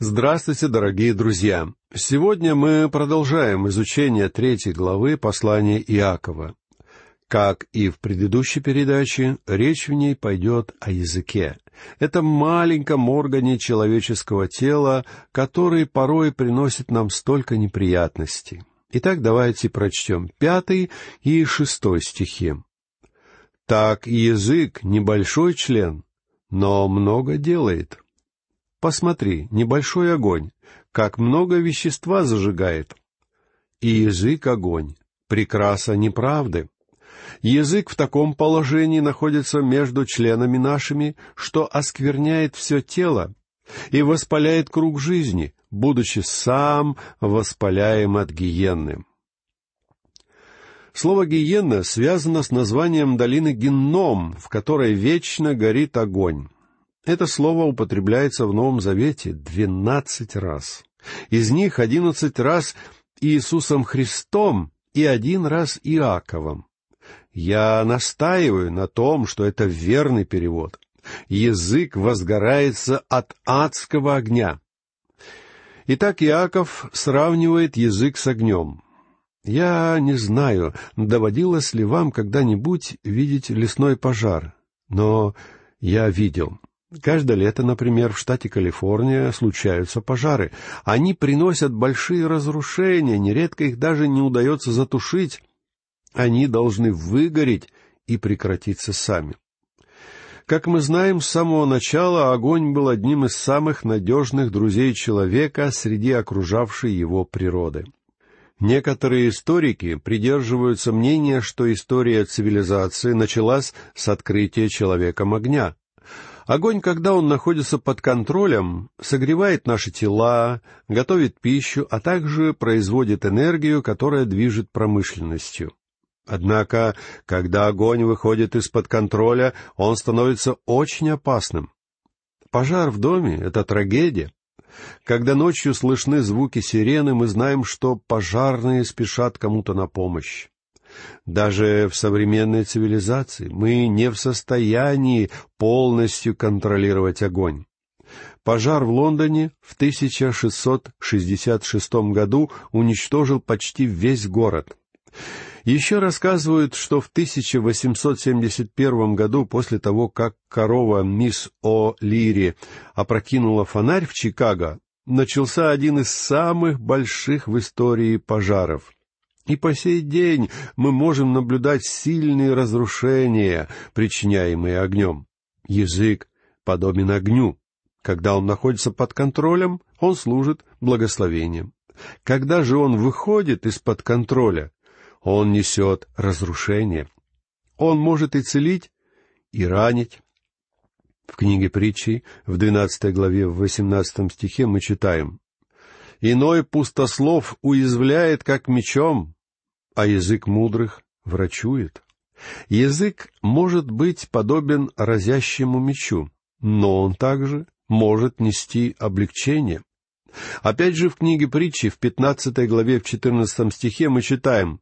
Здравствуйте, дорогие друзья! Сегодня мы продолжаем изучение третьей главы послания Иакова. Как и в предыдущей передаче, речь в ней пойдет о языке. Это маленьком органе человеческого тела, который порой приносит нам столько неприятностей. Итак, давайте прочтем пятый и шестой стихи. «Так язык — небольшой член, но много делает. Посмотри, небольшой огонь, как много вещества зажигает. И язык — огонь, прекраса неправды. Язык в таком положении находится между членами нашими, что оскверняет все тело и воспаляет круг жизни, будучи сам воспаляем от гиенны. Слово «гиенна» связано с названием долины Генном, в которой вечно горит огонь. Это слово употребляется в Новом Завете двенадцать раз. Из них одиннадцать раз Иисусом Христом и один раз Иаковом. Я настаиваю на том, что это верный перевод. Язык возгорается от адского огня. Итак, Иаков сравнивает язык с огнем. Я не знаю, доводилось ли вам когда-нибудь видеть лесной пожар, но я видел. Каждое лето, например, в штате Калифорния случаются пожары. Они приносят большие разрушения, нередко их даже не удается затушить. Они должны выгореть и прекратиться сами. Как мы знаем, с самого начала огонь был одним из самых надежных друзей человека среди окружавшей его природы. Некоторые историки придерживаются мнения, что история цивилизации началась с открытия человеком огня. Огонь, когда он находится под контролем, согревает наши тела, готовит пищу, а также производит энергию, которая движет промышленностью. Однако, когда огонь выходит из-под контроля, он становится очень опасным. Пожар в доме — это трагедия. Когда ночью слышны звуки сирены, мы знаем, что пожарные спешат кому-то на помощь. Даже в современной цивилизации мы не в состоянии полностью контролировать огонь. Пожар в Лондоне в 1666 году уничтожил почти весь город. Еще рассказывают, что в 1871 году, после того, как корова мисс О. Лири опрокинула фонарь в Чикаго, начался один из самых больших в истории пожаров. И по сей день мы можем наблюдать сильные разрушения, причиняемые огнем. Язык подобен огню. Когда он находится под контролем, он служит благословением. Когда же он выходит из-под контроля, он несет разрушение. Он может и целить, и ранить. В книге притчи, в двенадцатой главе, в восемнадцатом стихе мы читаем «Иной пустослов уязвляет, как мечом, а язык мудрых врачует». Язык может быть подобен разящему мечу, но он также может нести облегчение. Опять же в книге притчи в пятнадцатой главе в четырнадцатом стихе мы читаем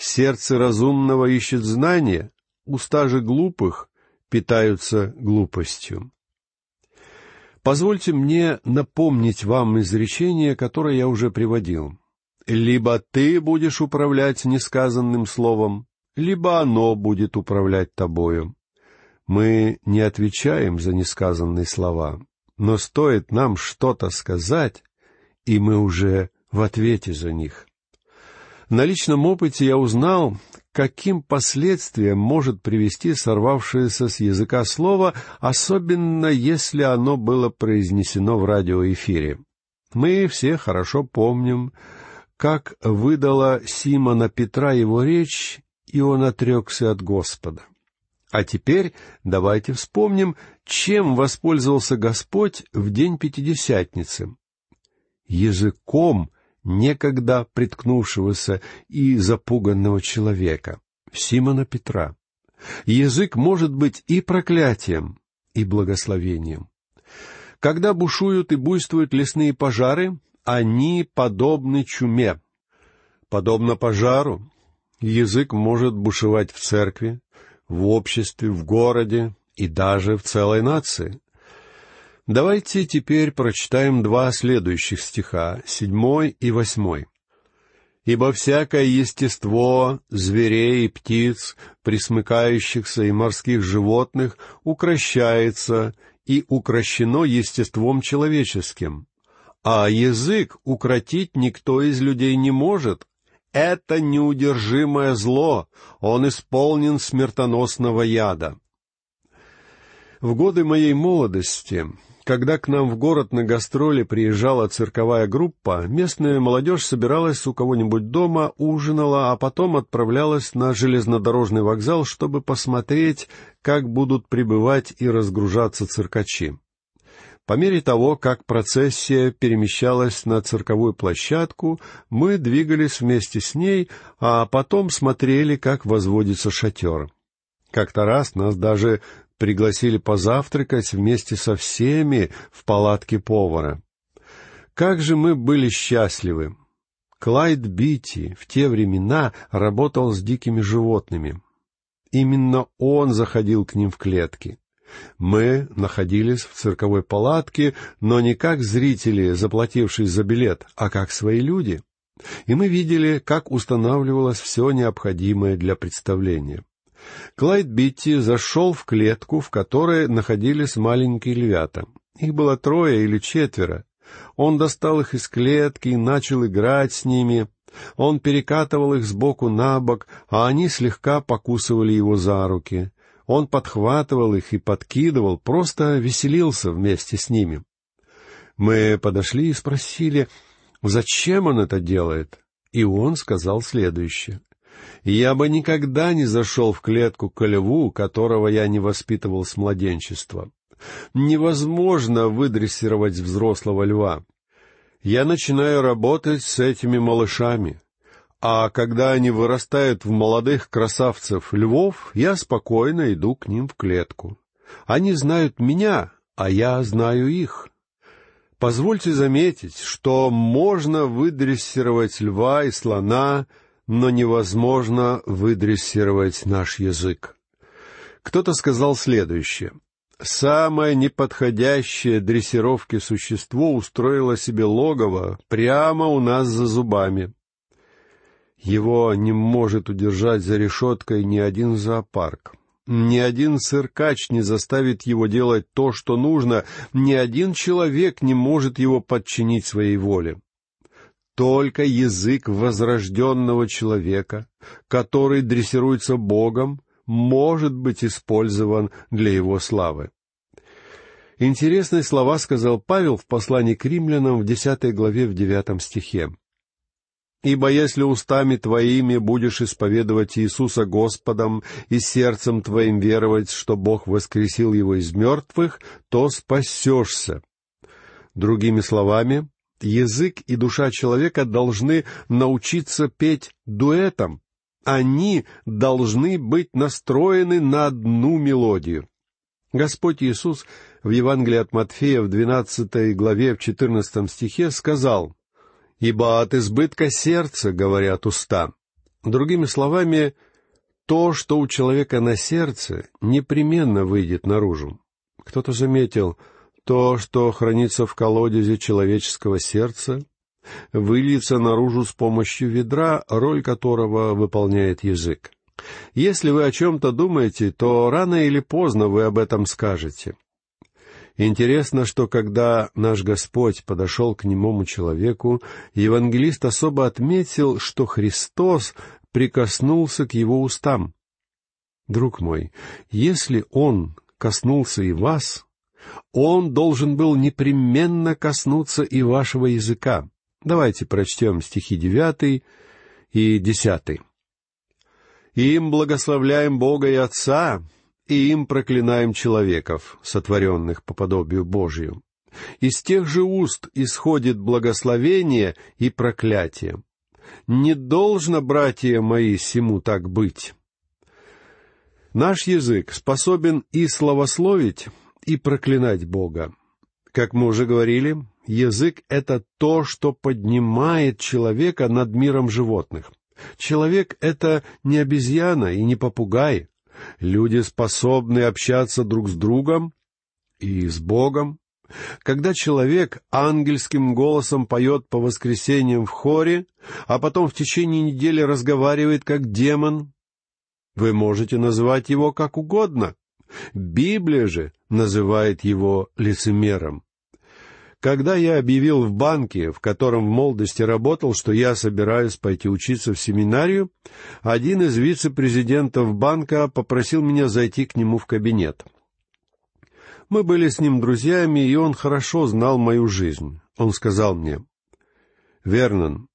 Сердце разумного ищет знания, уста же глупых питаются глупостью. Позвольте мне напомнить вам изречение, которое я уже приводил. Либо ты будешь управлять несказанным словом, либо оно будет управлять тобою. Мы не отвечаем за несказанные слова, но стоит нам что-то сказать, и мы уже в ответе за них. На личном опыте я узнал, каким последствиям может привести сорвавшееся с языка слово, особенно если оно было произнесено в радиоэфире. Мы все хорошо помним, как выдала Симона Петра его речь, и он отрекся от Господа. А теперь давайте вспомним, чем воспользовался Господь в день Пятидесятницы. Языком некогда приткнувшегося и запуганного человека, Симона Петра. Язык может быть и проклятием, и благословением. Когда бушуют и буйствуют лесные пожары, они подобны чуме. Подобно пожару, язык может бушевать в церкви, в обществе, в городе и даже в целой нации. Давайте теперь прочитаем два следующих стиха, седьмой и восьмой. «Ибо всякое естество зверей и птиц, присмыкающихся и морских животных, укращается и укращено естеством человеческим, а язык укротить никто из людей не может. Это неудержимое зло, он исполнен смертоносного яда. В годы моей молодости, когда к нам в город на гастроли приезжала цирковая группа, местная молодежь собиралась у кого-нибудь дома, ужинала, а потом отправлялась на железнодорожный вокзал, чтобы посмотреть, как будут прибывать и разгружаться циркачи. По мере того, как процессия перемещалась на цирковую площадку, мы двигались вместе с ней, а потом смотрели, как возводится шатер. Как-то раз нас даже пригласили позавтракать вместе со всеми в палатке повара. Как же мы были счастливы! Клайд Битти в те времена работал с дикими животными. Именно он заходил к ним в клетки. Мы находились в цирковой палатке, но не как зрители, заплатившие за билет, а как свои люди. И мы видели, как устанавливалось все необходимое для представления. Клайд Битти зашел в клетку, в которой находились маленькие львята. Их было трое или четверо. Он достал их из клетки и начал играть с ними. Он перекатывал их сбоку на бок, а они слегка покусывали его за руки. Он подхватывал их и подкидывал, просто веселился вместе с ними. Мы подошли и спросили, зачем он это делает, и он сказал следующее. «Я бы никогда не зашел в клетку к льву, которого я не воспитывал с младенчества. Невозможно выдрессировать взрослого льва. Я начинаю работать с этими малышами. А когда они вырастают в молодых красавцев львов, я спокойно иду к ним в клетку. Они знают меня, а я знаю их. Позвольте заметить, что можно выдрессировать льва и слона, но невозможно выдрессировать наш язык. Кто-то сказал следующее. Самое неподходящее дрессировке существо устроило себе логово прямо у нас за зубами. Его не может удержать за решеткой ни один зоопарк. Ни один циркач не заставит его делать то, что нужно, ни один человек не может его подчинить своей воле. Только язык возрожденного человека, который дрессируется Богом, может быть использован для его славы. Интересные слова сказал Павел в послании к римлянам в десятой главе в девятом стихе. Ибо если устами твоими будешь исповедовать Иисуса Господом и сердцем твоим веровать, что Бог воскресил его из мертвых, то спасешься. Другими словами, язык и душа человека должны научиться петь дуэтом. Они должны быть настроены на одну мелодию. Господь Иисус в Евангелии от Матфея в двенадцатой главе в четырнадцатом стихе сказал — ибо от избытка сердца говорят уста. Другими словами, то, что у человека на сердце, непременно выйдет наружу. Кто-то заметил, то, что хранится в колодезе человеческого сердца, выльется наружу с помощью ведра, роль которого выполняет язык. Если вы о чем-то думаете, то рано или поздно вы об этом скажете. Интересно, что когда наш Господь подошел к немому человеку, евангелист особо отметил, что Христос прикоснулся к его устам. Друг мой, если Он коснулся и вас, Он должен был непременно коснуться и вашего языка. Давайте прочтем стихи девятый и десятый. «Им благословляем Бога и Отца, и им проклинаем человеков, сотворенных по подобию Божию. Из тех же уст исходит благословение и проклятие. Не должно, братья мои, сему так быть. Наш язык способен и славословить, и проклинать Бога. Как мы уже говорили, язык — это то, что поднимает человека над миром животных. Человек — это не обезьяна и не попугай, Люди способны общаться друг с другом и с Богом. Когда человек ангельским голосом поет по воскресеньям в хоре, а потом в течение недели разговаривает как демон, вы можете называть его как угодно. Библия же называет его лицемером. Когда я объявил в банке, в котором в молодости работал, что я собираюсь пойти учиться в семинарию, один из вице-президентов банка попросил меня зайти к нему в кабинет. Мы были с ним друзьями, и он хорошо знал мою жизнь. Он сказал мне, «Вернон,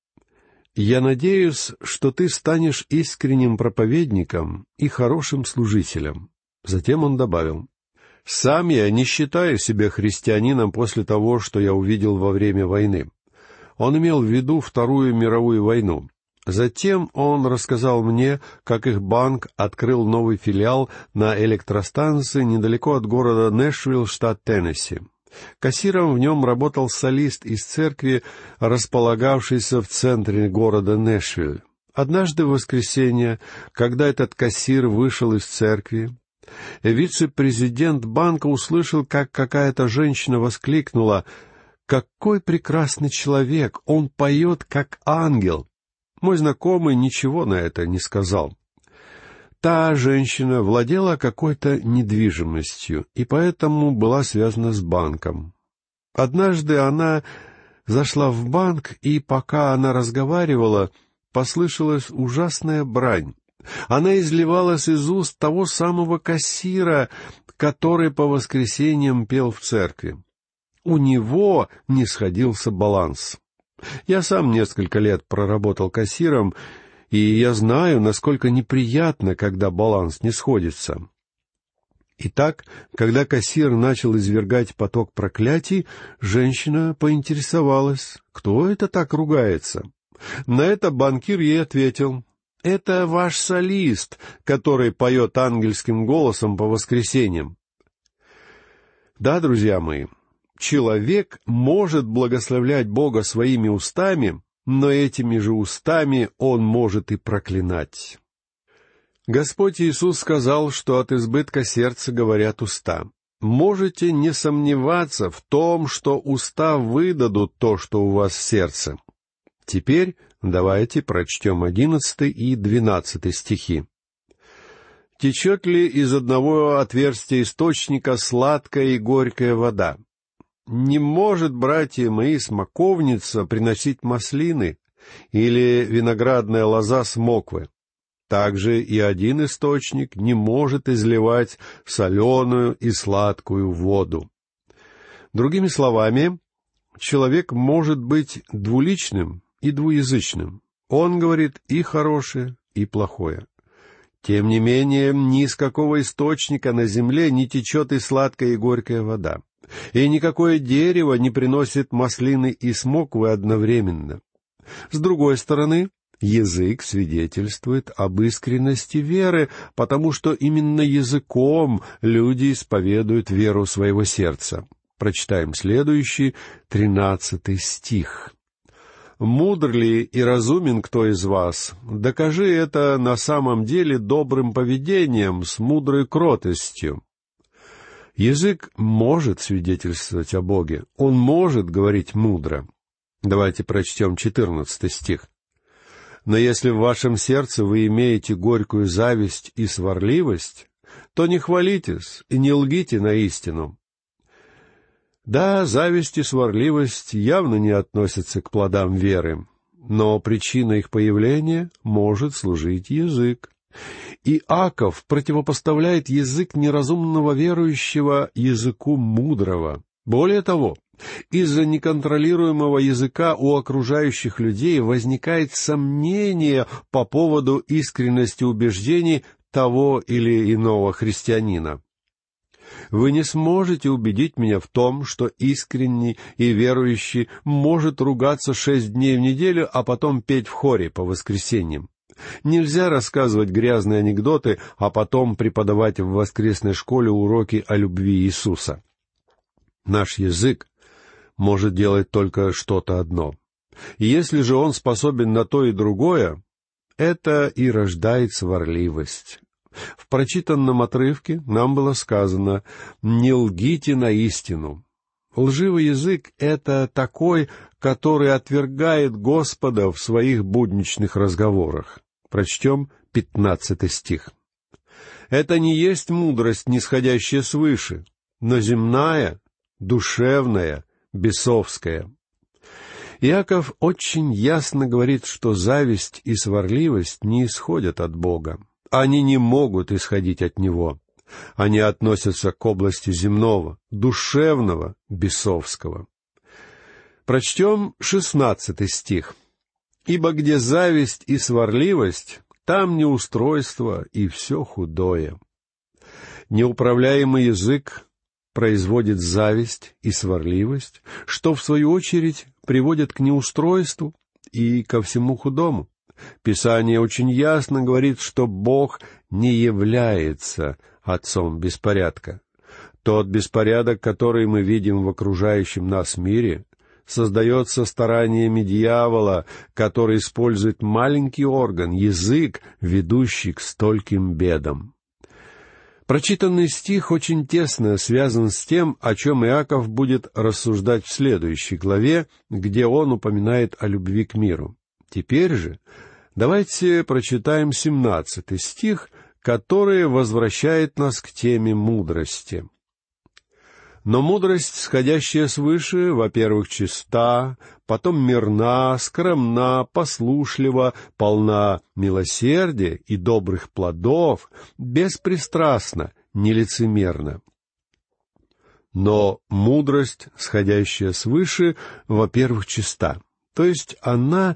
я надеюсь, что ты станешь искренним проповедником и хорошим служителем». Затем он добавил, сам я не считаю себя христианином после того, что я увидел во время войны. Он имел в виду Вторую мировую войну. Затем он рассказал мне, как их банк открыл новый филиал на электростанции недалеко от города Нэшвилл, штат Теннесси. Кассиром в нем работал солист из церкви, располагавшейся в центре города Нэшвилл. Однажды в воскресенье, когда этот кассир вышел из церкви, Вице-президент банка услышал, как какая-то женщина воскликнула «Какой прекрасный человек! Он поет, как ангел!» Мой знакомый ничего на это не сказал. Та женщина владела какой-то недвижимостью и поэтому была связана с банком. Однажды она зашла в банк, и пока она разговаривала, послышалась ужасная брань. Она изливалась из уст того самого кассира, который по воскресеньям пел в церкви. У него не сходился баланс. Я сам несколько лет проработал кассиром, и я знаю, насколько неприятно, когда баланс не сходится. Итак, когда кассир начал извергать поток проклятий, женщина поинтересовалась, кто это так ругается. На это банкир ей ответил, это ваш солист, который поет ангельским голосом по воскресеньям. Да, друзья мои, человек может благословлять Бога своими устами, но этими же устами он может и проклинать. Господь Иисус сказал, что от избытка сердца говорят уста. Можете не сомневаться в том, что уста выдадут то, что у вас в сердце. Теперь давайте прочтем одиннадцатый и двенадцатый стихи. «Течет ли из одного отверстия источника сладкая и горькая вода? Не может, братья мои, смоковница приносить маслины или виноградная лоза смоквы. Также и один источник не может изливать соленую и сладкую воду. Другими словами, человек может быть двуличным и двуязычным. Он говорит и хорошее, и плохое. Тем не менее, ни из какого источника на земле не течет и сладкая, и горькая вода. И никакое дерево не приносит маслины и смоквы одновременно. С другой стороны, язык свидетельствует об искренности веры, потому что именно языком люди исповедуют веру своего сердца. Прочитаем следующий, тринадцатый стих мудр ли и разумен кто из вас, докажи это на самом деле добрым поведением, с мудрой кротостью. Язык может свидетельствовать о Боге, он может говорить мудро. Давайте прочтем четырнадцатый стих. Но если в вашем сердце вы имеете горькую зависть и сварливость, то не хвалитесь и не лгите на истину, да, зависть и сварливость явно не относятся к плодам веры, но причина их появления может служить язык. И Аков противопоставляет язык неразумного верующего языку мудрого. Более того, из-за неконтролируемого языка у окружающих людей возникает сомнение по поводу искренности убеждений того или иного христианина. Вы не сможете убедить меня в том, что искренний и верующий может ругаться шесть дней в неделю, а потом петь в хоре по воскресеньям. Нельзя рассказывать грязные анекдоты, а потом преподавать в воскресной школе уроки о любви Иисуса. Наш язык может делать только что-то одно. если же он способен на то и другое, это и рождает сварливость. В прочитанном отрывке нам было сказано «Не лгите на истину». Лживый язык — это такой, который отвергает Господа в своих будничных разговорах. Прочтем пятнадцатый стих. Это не есть мудрость, нисходящая свыше, но земная, душевная, бесовская. Иаков очень ясно говорит, что зависть и сварливость не исходят от Бога. Они не могут исходить от Него. Они относятся к области земного, душевного, бесовского. Прочтем шестнадцатый стих. «Ибо где зависть и сварливость, там неустройство и все худое». Неуправляемый язык производит зависть и сварливость, что, в свою очередь, приводит к неустройству и ко всему худому. Писание очень ясно говорит, что Бог не является отцом беспорядка. Тот беспорядок, который мы видим в окружающем нас мире, создается стараниями дьявола, который использует маленький орган, язык, ведущий к стольким бедам. Прочитанный стих очень тесно связан с тем, о чем Иаков будет рассуждать в следующей главе, где он упоминает о любви к миру. Теперь же давайте прочитаем семнадцатый стих, который возвращает нас к теме мудрости. Но мудрость, сходящая свыше, во-первых, чиста, потом мирна, скромна, послушлива, полна милосердия и добрых плодов, беспристрастна, нелицемерна. Но мудрость, сходящая свыше, во-первых, чиста, то есть она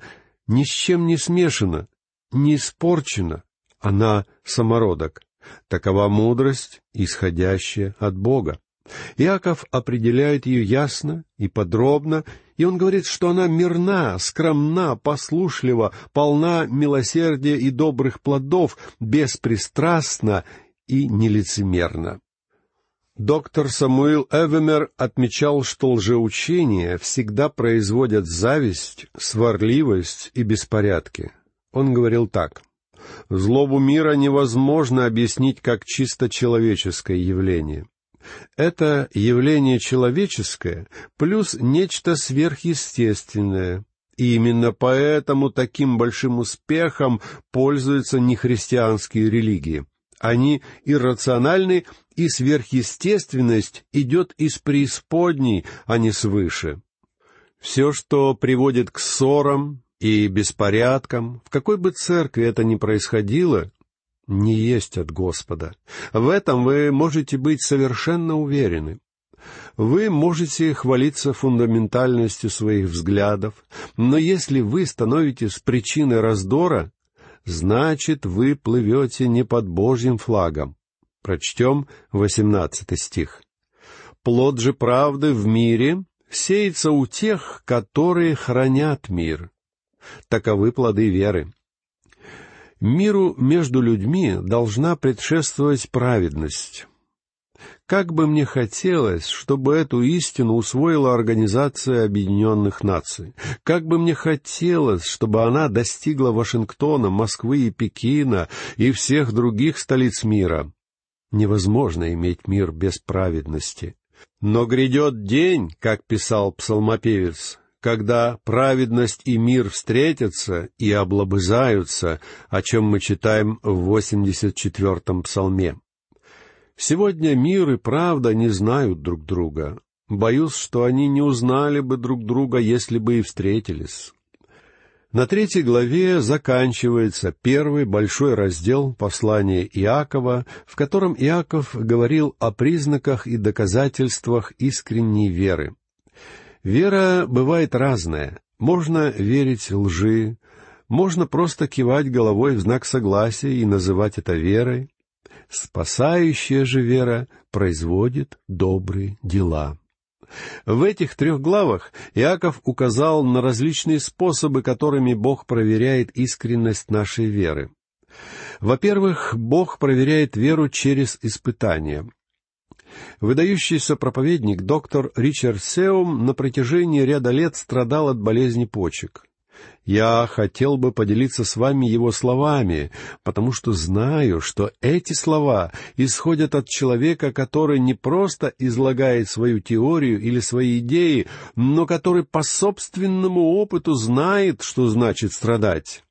ни с чем не смешана, не испорчена, она самородок. Такова мудрость, исходящая от Бога. Иаков определяет ее ясно и подробно, и он говорит, что она мирна, скромна, послушлива, полна милосердия и добрых плодов, беспристрастна и нелицемерна. Доктор Самуил Эвемер отмечал, что лжеучения всегда производят зависть, сварливость и беспорядки. Он говорил так. Злобу мира невозможно объяснить как чисто человеческое явление. Это явление человеческое плюс нечто сверхъестественное, и именно поэтому таким большим успехом пользуются нехристианские религии. Они иррациональны, и сверхъестественность идет из преисподней, а не свыше. Все, что приводит к ссорам, и беспорядкам, в какой бы церкви это ни происходило, не есть от Господа. В этом вы можете быть совершенно уверены. Вы можете хвалиться фундаментальностью своих взглядов, но если вы становитесь причиной раздора, значит, вы плывете не под Божьим флагом. Прочтем восемнадцатый стих. «Плод же правды в мире сеется у тех, которые хранят мир, Таковы плоды веры. Миру между людьми должна предшествовать праведность. Как бы мне хотелось, чтобы эту истину усвоила Организация Объединенных Наций. Как бы мне хотелось, чтобы она достигла Вашингтона, Москвы и Пекина и всех других столиц мира. Невозможно иметь мир без праведности. Но грядет день, как писал псалмопевец, когда праведность и мир встретятся и облобызаются, о чем мы читаем в 84-м псалме. Сегодня мир и правда не знают друг друга. Боюсь, что они не узнали бы друг друга, если бы и встретились. На третьей главе заканчивается первый большой раздел послания Иакова, в котором Иаков говорил о признаках и доказательствах искренней веры. Вера бывает разная. Можно верить лжи, можно просто кивать головой в знак согласия и называть это верой. Спасающая же вера производит добрые дела. В этих трех главах Иаков указал на различные способы, которыми Бог проверяет искренность нашей веры. Во-первых, Бог проверяет веру через испытания. Выдающийся проповедник доктор Ричард Сеум на протяжении ряда лет страдал от болезни почек. Я хотел бы поделиться с вами его словами, потому что знаю, что эти слова исходят от человека, который не просто излагает свою теорию или свои идеи, но который по собственному опыту знает, что значит страдать.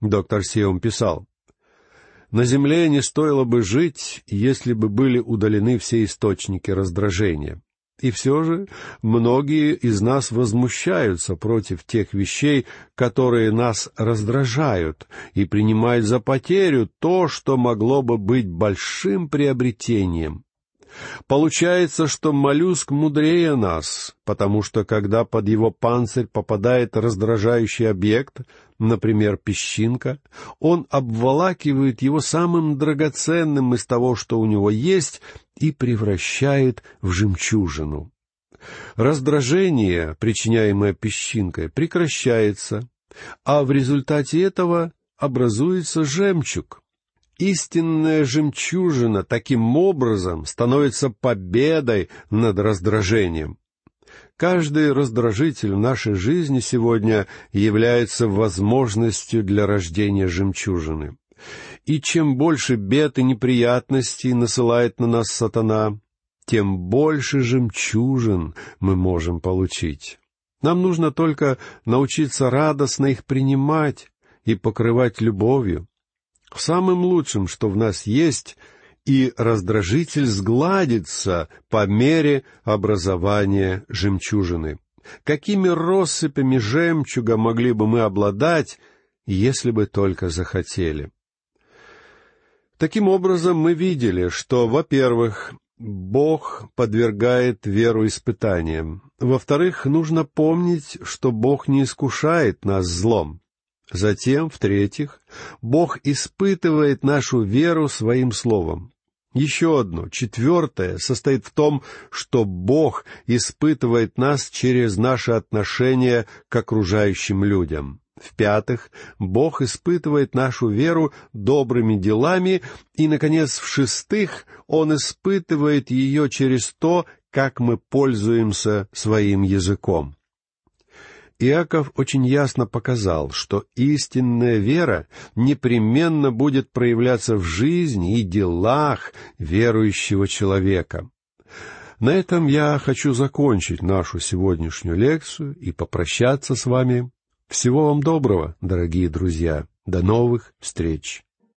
Доктор Сиом писал, «На земле не стоило бы жить, если бы были удалены все источники раздражения. И все же многие из нас возмущаются против тех вещей, которые нас раздражают, и принимают за потерю то, что могло бы быть большим приобретением. Получается, что моллюск мудрее нас, потому что когда под его панцирь попадает раздражающий объект, например, песчинка, он обволакивает его самым драгоценным из того, что у него есть, и превращает в жемчужину. Раздражение, причиняемое песчинкой, прекращается, а в результате этого образуется жемчуг. Истинная жемчужина таким образом становится победой над раздражением. Каждый раздражитель в нашей жизни сегодня является возможностью для рождения жемчужины. И чем больше бед и неприятностей насылает на нас сатана, тем больше жемчужин мы можем получить. Нам нужно только научиться радостно их принимать и покрывать любовью. Самым лучшим, что в нас есть, и раздражитель сгладится по мере образования жемчужины. Какими россыпями жемчуга могли бы мы обладать, если бы только захотели? Таким образом, мы видели, что, во-первых, Бог подвергает веру испытаниям. Во-вторых, нужно помнить, что Бог не искушает нас злом. Затем, в-третьих, Бог испытывает нашу веру своим словом. Еще одно, четвертое, состоит в том, что Бог испытывает нас через наше отношение к окружающим людям. В-пятых, Бог испытывает нашу веру добрыми делами. И, наконец, в-шестых, Он испытывает ее через то, как мы пользуемся своим языком. Иаков очень ясно показал, что истинная вера непременно будет проявляться в жизни и делах верующего человека. На этом я хочу закончить нашу сегодняшнюю лекцию и попрощаться с вами всего вам доброго, дорогие друзья. До новых встреч!